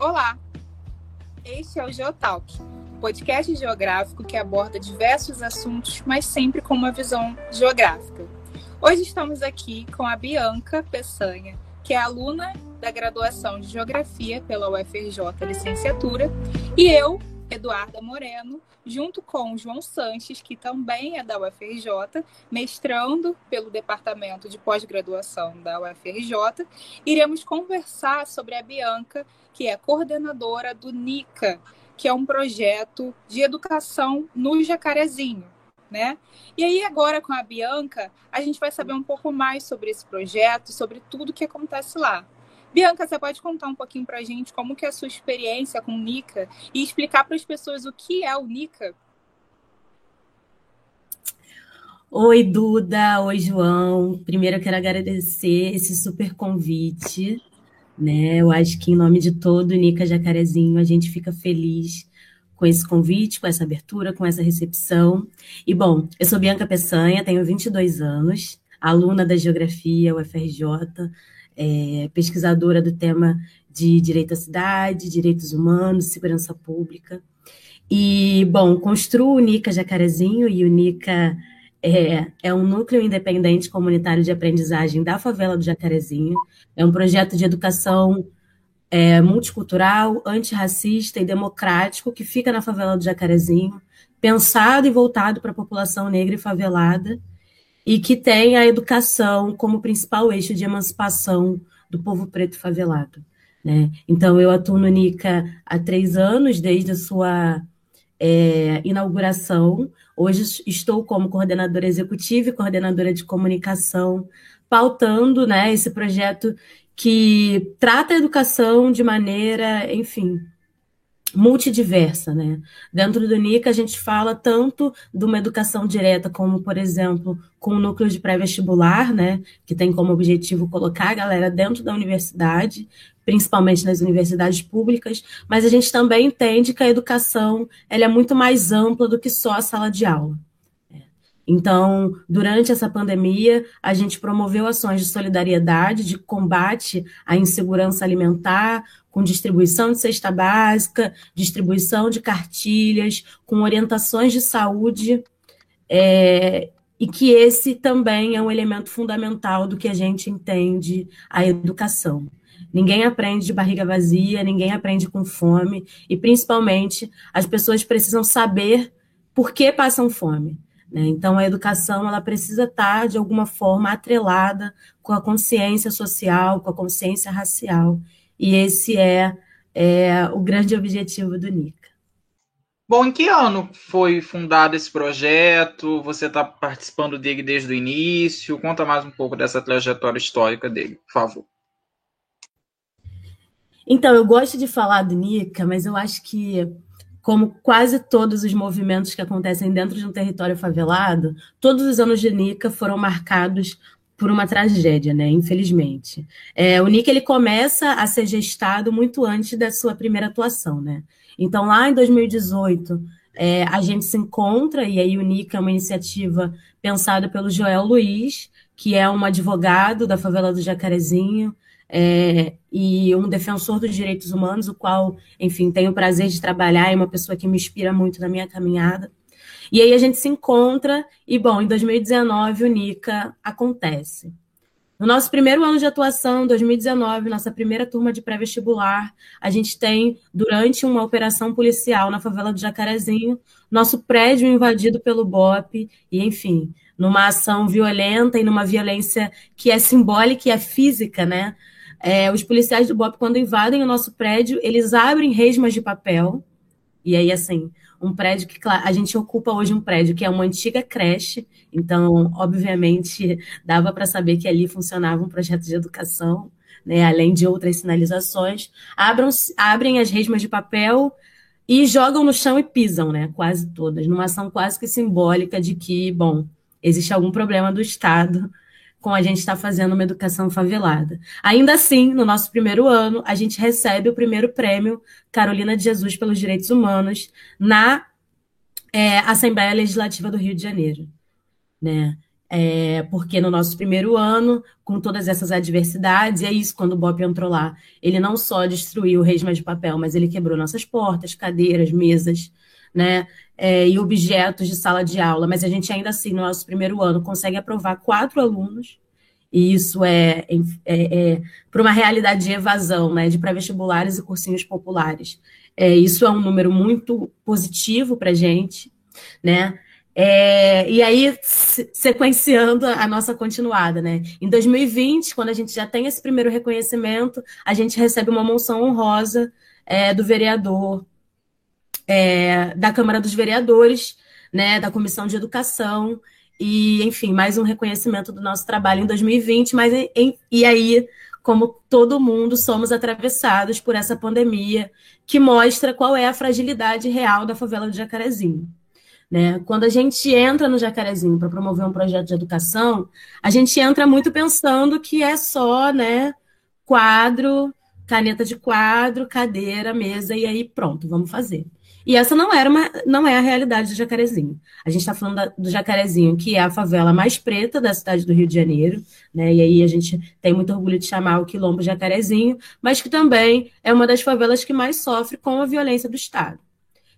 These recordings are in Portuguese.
Olá, este é o Geotalk, podcast geográfico que aborda diversos assuntos, mas sempre com uma visão geográfica. Hoje estamos aqui com a Bianca Peçanha, que é aluna da graduação de Geografia pela UFRJ Licenciatura, e eu, Eduarda Moreno, junto com João Sanches, que também é da UFRJ, mestrando pelo Departamento de Pós-Graduação da UFRJ, iremos conversar sobre a Bianca, que é coordenadora do NICA, que é um projeto de educação no Jacarezinho. Né? E aí, agora com a Bianca, a gente vai saber um pouco mais sobre esse projeto, sobre tudo que acontece lá. Bianca, você pode contar um pouquinho para a gente como que é a sua experiência com o Nica e explicar para as pessoas o que é o Nica? Oi, Duda. Oi, João. Primeiro eu quero agradecer esse super convite. Né? Eu acho que, em nome de todo o Nica Jacarezinho, a gente fica feliz com esse convite, com essa abertura, com essa recepção. E, bom, eu sou Bianca Peçanha, tenho 22 anos, aluna da Geografia UFRJ, é, pesquisadora do tema de direito à cidade, direitos humanos, segurança pública. E, bom, construo o Nica Jacarezinho e o Nica é, é, um núcleo independente comunitário de aprendizagem da favela do Jacarezinho. É um projeto de educação é, multicultural, antirracista e democrático que fica na favela do Jacarezinho, pensado e voltado para a população negra e favelada, e que tem a educação como principal eixo de emancipação do povo preto favelado. Né? Então, eu atuo no NICA há três anos, desde a sua é, inauguração. Hoje estou como coordenadora executiva e coordenadora de comunicação, pautando né, esse projeto que trata a educação de maneira, enfim, multidiversa, né? Dentro do NICA a gente fala tanto de uma educação direta, como, por exemplo, com o núcleo de pré-vestibular, né? Que tem como objetivo colocar a galera dentro da universidade, principalmente nas universidades públicas, mas a gente também entende que a educação ela é muito mais ampla do que só a sala de aula. Então, durante essa pandemia, a gente promoveu ações de solidariedade, de combate à insegurança alimentar, com distribuição de cesta básica, distribuição de cartilhas, com orientações de saúde, é, e que esse também é um elemento fundamental do que a gente entende a educação. Ninguém aprende de barriga vazia, ninguém aprende com fome, e principalmente as pessoas precisam saber por que passam fome. Né? Então, a educação ela precisa estar, de alguma forma, atrelada com a consciência social, com a consciência racial. E esse é, é o grande objetivo do NICA. Bom, em que ano foi fundado esse projeto? Você está participando dele desde o início? Conta mais um pouco dessa trajetória histórica dele, por favor. Então, eu gosto de falar do NICA, mas eu acho que como quase todos os movimentos que acontecem dentro de um território favelado, todos os anos de Nica foram marcados por uma tragédia, né? Infelizmente. É, o Nica ele começa a ser gestado muito antes da sua primeira atuação, né? Então, lá em 2018, é, a gente se encontra, e aí o Nica é uma iniciativa pensada pelo Joel Luiz, que é um advogado da favela do Jacarezinho, é, e um defensor dos direitos humanos, o qual, enfim, tenho o prazer de trabalhar, é uma pessoa que me inspira muito na minha caminhada. E aí a gente se encontra, e bom, em 2019 o NICA acontece. No nosso primeiro ano de atuação, 2019, nossa primeira turma de pré-vestibular, a gente tem, durante uma operação policial na favela do Jacarezinho, nosso prédio invadido pelo BOP, e enfim, numa ação violenta e numa violência que é simbólica e é física, né? É, os policiais do BOP, quando invadem o nosso prédio, eles abrem resmas de papel. E aí, assim, um prédio que, claro, a gente ocupa hoje um prédio que é uma antiga creche, então, obviamente, dava para saber que ali funcionava um projeto de educação, né, além de outras sinalizações. Abram, abrem as resmas de papel e jogam no chão e pisam, né, quase todas, numa ação quase que simbólica de que, bom, existe algum problema do Estado com a gente estar tá fazendo uma educação favelada. Ainda assim, no nosso primeiro ano, a gente recebe o primeiro prêmio Carolina de Jesus pelos Direitos Humanos na é, Assembleia Legislativa do Rio de Janeiro. Né? é, porque no nosso primeiro ano, com todas essas adversidades, e é isso quando o Bop entrou lá, ele não só destruiu o resma de papel, mas ele quebrou nossas portas, cadeiras, mesas, né, é, e objetos de sala de aula, mas a gente ainda assim, no nosso primeiro ano, consegue aprovar quatro alunos, e isso é, é, é para uma realidade de evasão, né, de pré-vestibulares e cursinhos populares. É, isso é um número muito positivo para a gente, né, é, e aí, sequenciando a nossa continuada, né? Em 2020, quando a gente já tem esse primeiro reconhecimento, a gente recebe uma moção honrosa é, do vereador é, da Câmara dos Vereadores, né, da Comissão de Educação, e, enfim, mais um reconhecimento do nosso trabalho em 2020, mas em, e aí, como todo mundo, somos atravessados por essa pandemia que mostra qual é a fragilidade real da favela do Jacarezinho. Né? Quando a gente entra no Jacarezinho para promover um projeto de educação, a gente entra muito pensando que é só né, quadro, caneta de quadro, cadeira, mesa, e aí pronto, vamos fazer. E essa não era uma, não é a realidade do Jacarezinho. A gente está falando da, do Jacarezinho, que é a favela mais preta da cidade do Rio de Janeiro, né? E aí a gente tem muito orgulho de chamar o Quilombo Jacarezinho, mas que também é uma das favelas que mais sofre com a violência do Estado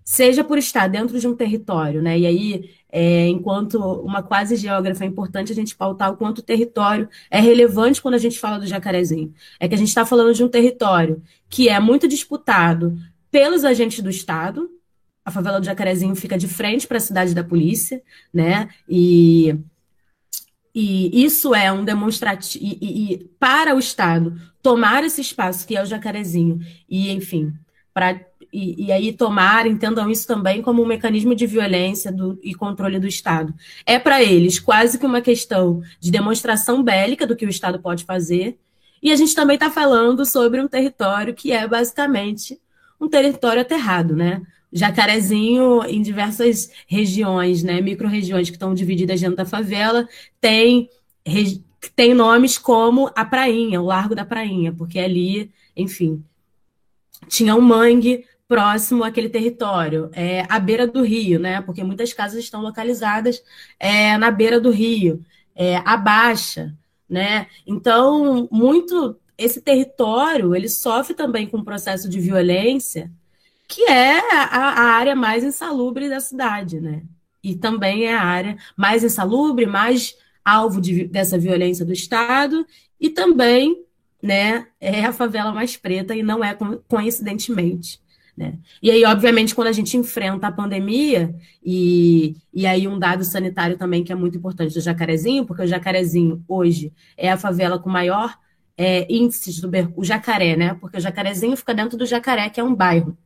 seja por estar dentro de um território, né? E aí, é, enquanto uma quase geógrafa, é importante a gente pautar o quanto o território é relevante quando a gente fala do jacarezinho. É que a gente está falando de um território que é muito disputado pelos agentes do Estado. A favela do Jacarezinho fica de frente para a cidade da polícia, né? E, e isso é um demonstrativo. E, e, e para o Estado tomar esse espaço que é o Jacarezinho, e, enfim, para e, e, aí tomar, entendam isso também como um mecanismo de violência do, e controle do Estado. É para eles quase que uma questão de demonstração bélica do que o Estado pode fazer. E a gente também está falando sobre um território que é basicamente um território aterrado, né? Jacarezinho, em diversas regiões, né, micro-regiões que estão divididas dentro da favela, tem, tem nomes como a Prainha, o Largo da Prainha, porque ali, enfim, tinha um mangue, próximo àquele território, é, à beira do rio, né? Porque muitas casas estão localizadas é, na beira do rio, é, à baixa, né? Então, muito esse território ele sofre também com um processo de violência que é a, a área mais insalubre da cidade, né? E também é a área mais insalubre, mais alvo de, dessa violência do Estado e também né, é a favela mais preta e não é coincidentemente. Né? E aí, obviamente, quando a gente enfrenta a pandemia, e, e aí um dado sanitário também que é muito importante do Jacarezinho, porque o Jacarezinho hoje é a favela com maior é, índice de o Jacaré, né? Porque o Jacarezinho fica dentro do Jacaré, que é um bairro.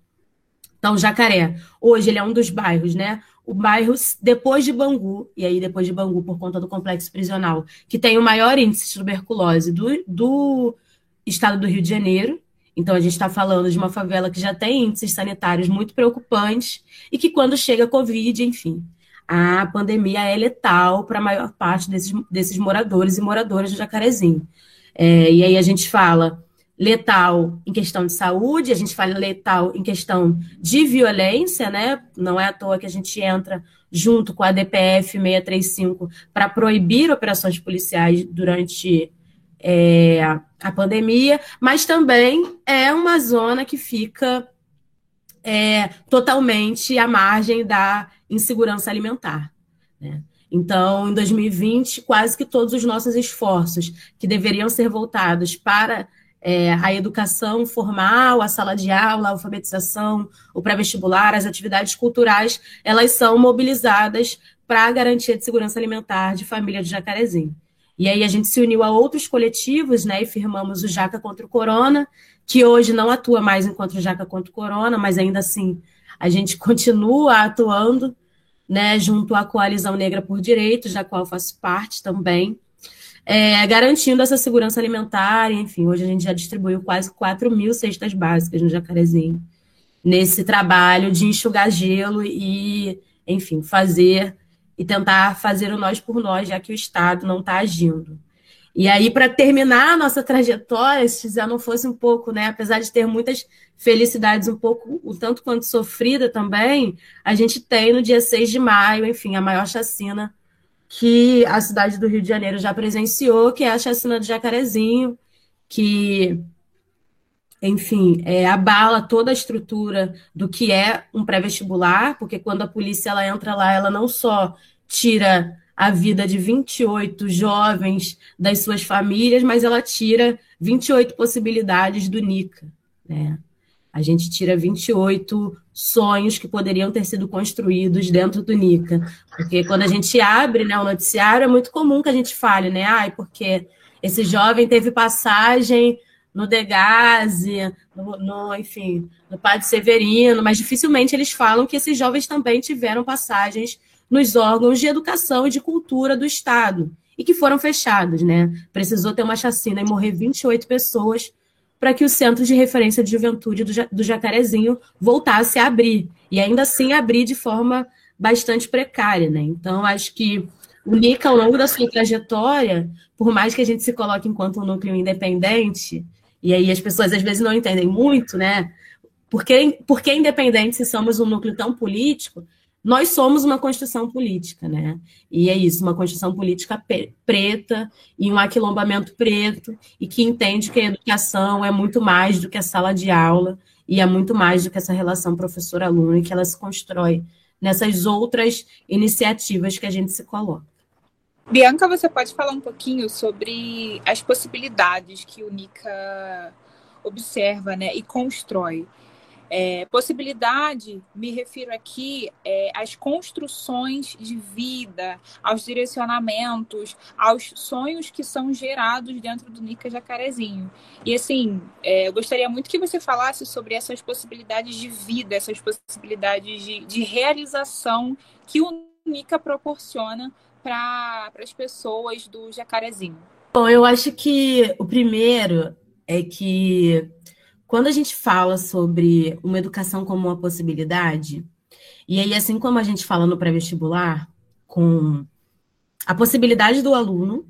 Então, Jacaré, hoje ele é um dos bairros, né? O bairro depois de Bangu, e aí depois de Bangu, por conta do complexo prisional, que tem o maior índice de tuberculose do, do estado do Rio de Janeiro, então, a gente está falando de uma favela que já tem índices sanitários muito preocupantes e que, quando chega a Covid, enfim, a pandemia é letal para a maior parte desses, desses moradores e moradoras do Jacarezinho. É, e aí a gente fala letal em questão de saúde, a gente fala letal em questão de violência, né? Não é à toa que a gente entra junto com a DPF 635 para proibir operações policiais durante é, a pandemia, mas também é uma zona que fica é, totalmente à margem da insegurança alimentar. Né? Então, em 2020, quase que todos os nossos esforços que deveriam ser voltados para é, a educação formal, a sala de aula, a alfabetização, o pré-vestibular, as atividades culturais, elas são mobilizadas para a garantia de segurança alimentar de família de Jacarezinho. E aí a gente se uniu a outros coletivos, né, e firmamos o Jaca contra o Corona, que hoje não atua mais enquanto Jaca contra o Corona, mas ainda assim a gente continua atuando, né, junto à Coalizão Negra por Direitos, da qual faço parte também, é, garantindo essa segurança alimentar, enfim, hoje a gente já distribuiu quase 4 mil cestas básicas no Jacarezinho, nesse trabalho de enxugar gelo e, enfim, fazer e tentar fazer o nós por nós, já que o Estado não está agindo. E aí, para terminar a nossa trajetória, se já não fosse um pouco, né, apesar de ter muitas felicidades, um pouco, o tanto quanto sofrida também, a gente tem no dia 6 de maio, enfim, a maior chacina que a cidade do Rio de Janeiro já presenciou, que é a chacina do Jacarezinho, que, enfim, é, abala toda a estrutura do que é um pré-vestibular, porque quando a polícia ela entra lá, ela não só tira a vida de 28 jovens das suas famílias, mas ela tira 28 possibilidades do NICA. Né? A gente tira 28 sonhos que poderiam ter sido construídos dentro do NICA. Porque quando a gente abre né, o noticiário, é muito comum que a gente fale, né? Ai, porque esse jovem teve passagem no Degase, no, no, enfim, no Padre Severino, mas dificilmente eles falam que esses jovens também tiveram passagens nos órgãos de educação e de cultura do Estado e que foram fechados, né? Precisou ter uma chacina e morrer 28 pessoas para que o Centro de Referência de Juventude do, Jacarezinho voltasse a abrir, e ainda assim abrir de forma bastante precária, né? Então, acho que o NICA, ao longo da sua trajetória, por mais que a gente se coloque enquanto um núcleo independente, e aí as pessoas às vezes não entendem muito, né? Por que, por que independente se somos um núcleo tão político? Nós somos uma construção política, né? E é isso, uma construção política preta e um aquilombamento preto, e que entende que a educação é muito mais do que a sala de aula e é muito mais do que essa relação professor-aluno, e que ela se constrói nessas outras iniciativas que a gente se coloca. Bianca, você pode falar um pouquinho sobre as possibilidades que o NICA observa né, e constrói é, possibilidade, me refiro aqui é, às construções de vida, aos direcionamentos, aos sonhos que são gerados dentro do Nica Jacarezinho. E assim, é, eu gostaria muito que você falasse sobre essas possibilidades de vida, essas possibilidades de, de realização que o Nica proporciona para as pessoas do Jacarezinho. Bom, eu acho que o primeiro é que quando a gente fala sobre uma educação como uma possibilidade, e aí, assim como a gente fala no pré-vestibular, com a possibilidade do aluno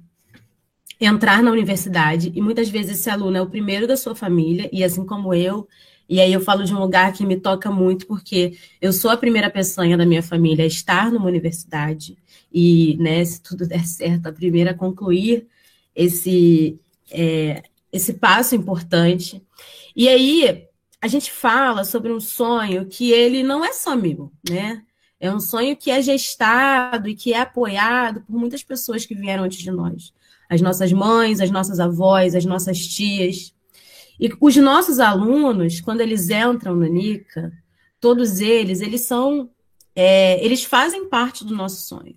entrar na universidade, e muitas vezes esse aluno é o primeiro da sua família, e assim como eu, e aí eu falo de um lugar que me toca muito, porque eu sou a primeira peçanha da minha família a estar numa universidade, e, né, se tudo der certo, a primeira a concluir esse, é, esse passo importante. E aí a gente fala sobre um sonho que ele não é só meu, né? É um sonho que é gestado e que é apoiado por muitas pessoas que vieram antes de nós. As nossas mães, as nossas avós, as nossas tias. E os nossos alunos, quando eles entram no NICA, todos eles, eles são, é, eles fazem parte do nosso sonho.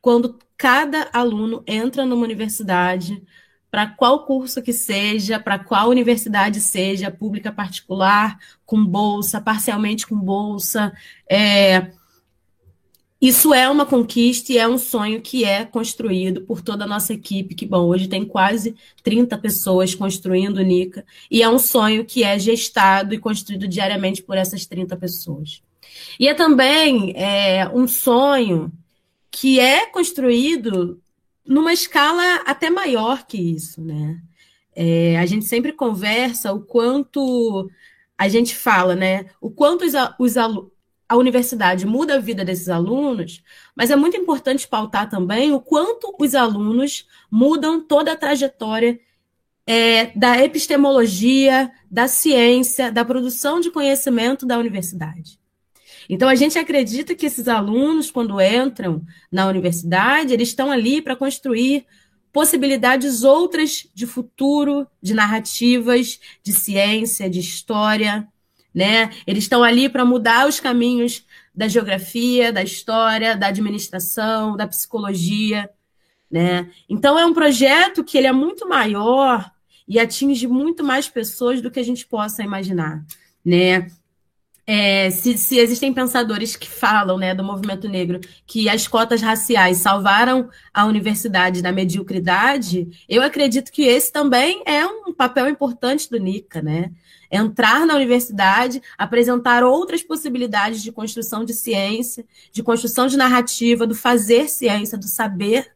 Quando cada aluno entra numa universidade, para qual curso que seja, para qual universidade seja, pública, particular, com bolsa, parcialmente com bolsa. É, isso é uma conquista e é um sonho que é construído por toda a nossa equipe, que, bom, hoje tem quase 30 pessoas construindo o NICA, e é um sonho que é gestado e construído diariamente por essas 30 pessoas. E é também é, um sonho que é construído numa escala até maior que isso, né? É, a gente sempre conversa o quanto a gente fala, né? O quanto os, os a universidade muda a vida desses alunos, mas é muito importante pautar também o quanto os alunos mudam toda a trajetória é, da epistemologia, da ciência, da produção de conhecimento da universidade. Então, a gente acredita que esses alunos, quando entram na universidade, eles estão ali para construir possibilidades outras de futuro, de narrativas, de ciência, de história, né? Eles estão ali para mudar os caminhos da geografia, da história, da administração, da psicologia, né? Então é um projeto que ele é muito maior e atinge muito mais pessoas do que a gente possa imaginar, né? É, se, se, existem pensadores que falam né, do movimento negro que as cotas raciais salvaram a universidade da mediocridade, eu acredito que esse também é um papel importante do NICA, né? Entrar na universidade, apresentar outras possibilidades de construção de ciência, de construção de narrativa, do fazer ciência, do saber,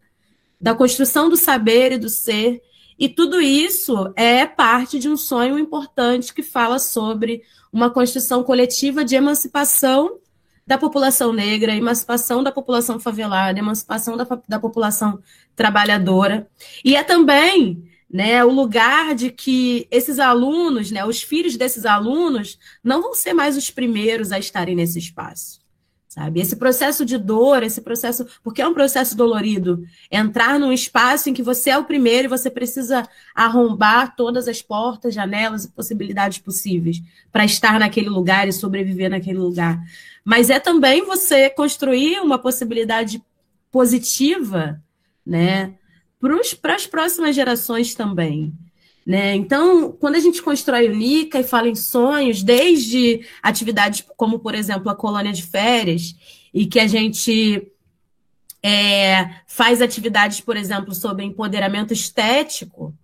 da construção do saber e do ser. E tudo isso é parte de um sonho importante que fala sobre uma construção coletiva de emancipação da população negra, emancipação da população favelada, emancipação da, da população trabalhadora. E é também né, o lugar de que esses alunos, né, os filhos desses alunos, não vão ser mais os primeiros a estarem nesse espaço. Sabe? Esse processo de dor, esse processo, porque é um processo dolorido, entrar num espaço em que você é o primeiro e você precisa arrombar todas as portas, janelas e possibilidades possíveis para estar naquele lugar e sobreviver naquele lugar. Mas é também você construir uma possibilidade positiva, né, para as próximas gerações também. Né? Então, quando a gente constrói o NICA e fala em sonhos, desde atividades como, por exemplo, a colônia de férias, e que a gente é, faz atividades, por exemplo, sobre empoderamento estético,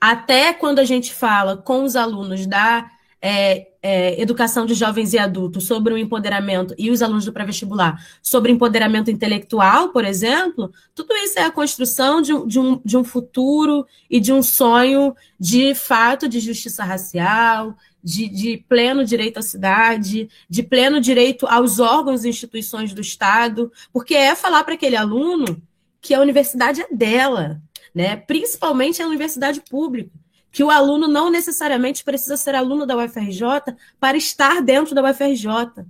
até quando a gente fala com os alunos da é, é, educação de jovens e adultos sobre o empoderamento e os alunos do pré-vestibular sobre empoderamento intelectual, por exemplo, tudo isso é a construção de, de, um, de um futuro e de um sonho de fato de justiça racial, de, de, pleno direito à cidade, de pleno direito aos órgãos e instituições do Estado, porque é falar para aquele aluno que a universidade é dela, né? principalmente a universidade pública que o aluno não necessariamente precisa ser aluno da UFRJ para estar dentro da UFRJ.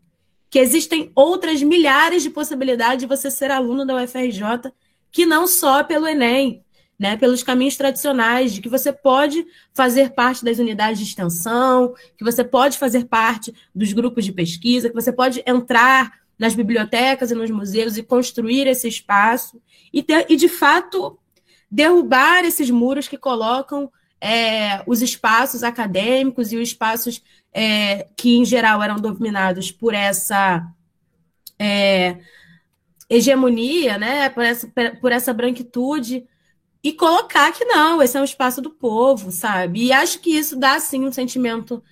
Que existem outras milhares de possibilidades de você ser aluno da UFRJ, que não só pelo Enem, né, pelos caminhos tradicionais, de que você pode fazer parte das unidades de extensão, que você pode fazer parte dos grupos de pesquisa, que você pode entrar nas bibliotecas e nos museus e construir esse espaço e, ter, e de fato, derrubar esses muros que colocam é, os espaços acadêmicos e os espaços é, que, em geral, eram dominados por essa é, hegemonia, né, por, essa, por essa branquitude, e colocar que não, esse é um espaço do povo, sabe? E acho que isso dá, sim, um sentimento.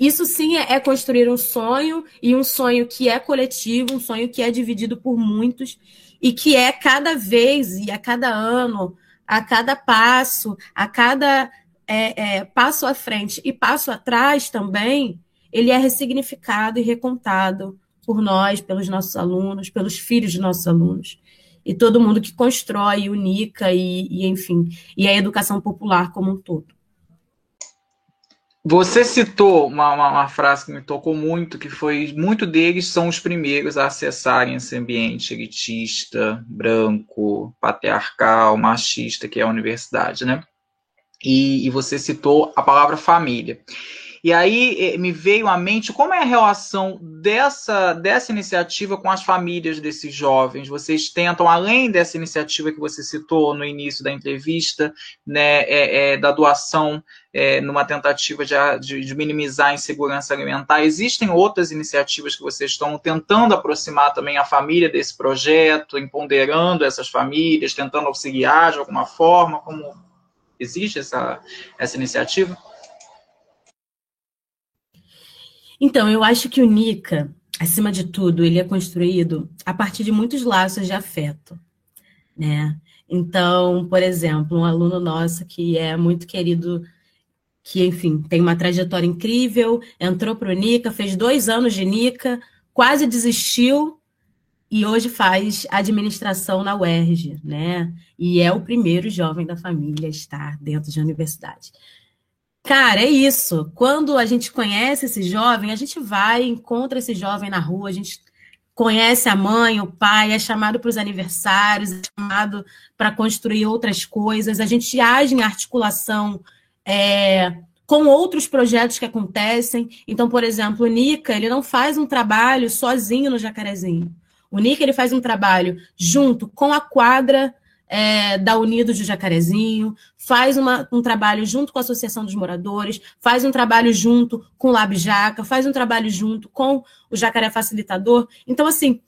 Isso sim é, é construir um sonho, e um sonho que é coletivo, um sonho que é dividido por muitos, e que é cada vez e a cada ano a cada passo, a cada é, é, passo à frente e passo atrás também, ele é ressignificado e recontado por nós, pelos nossos alunos, pelos filhos de nossos alunos. E todo mundo que constrói, unica e, e enfim, e a educação popular como um todo. Você citou uma, uma, uma, frase que me tocou muito, que foi muito deles são os primeiros a acessarem esse ambiente elitista, branco, patriarcal, machista, que é a universidade, né? E, e você citou a palavra família. E aí eh, me veio à mente como é a relação dessa, dessa iniciativa com as famílias desses jovens. Vocês tentam, além dessa iniciativa que você citou no início da entrevista, né, é, é, da doação é, numa tentativa de, de, de, minimizar a insegurança alimentar, existem outras iniciativas que vocês estão tentando aproximar também a família desse projeto, empoderando essas famílias, tentando auxiliar de alguma forma? Como existe essa, essa iniciativa? Então, eu acho que o Nica, acima de tudo, ele é construído a partir de muitos laços de afeto, né? Então, por exemplo, um aluno nosso que é muito querido, que, enfim, tem uma trajetória incrível, entrou para o Nica, fez dois anos de Nica, quase desistiu e hoje faz administração na UERJ, né? E é o primeiro jovem da família a estar dentro de universidade. Cara, é isso. Quando a gente conhece esse jovem, a gente vai, encontra esse jovem na rua, a gente conhece a mãe, o pai, é chamado para os aniversários, é chamado para construir outras coisas, a gente age em articulação é, com outros projetos que acontecem. Então, por exemplo, o Nica, ele não faz um trabalho sozinho no Jacarezinho. O Nica, ele faz um trabalho junto com a quadra é, da Unidos do Jacarezinho, faz uma, um trabalho junto com a Associação dos Moradores, faz um trabalho junto com o Lab Jaca, faz um trabalho junto com o Jacaré Facilitador. Então, assim,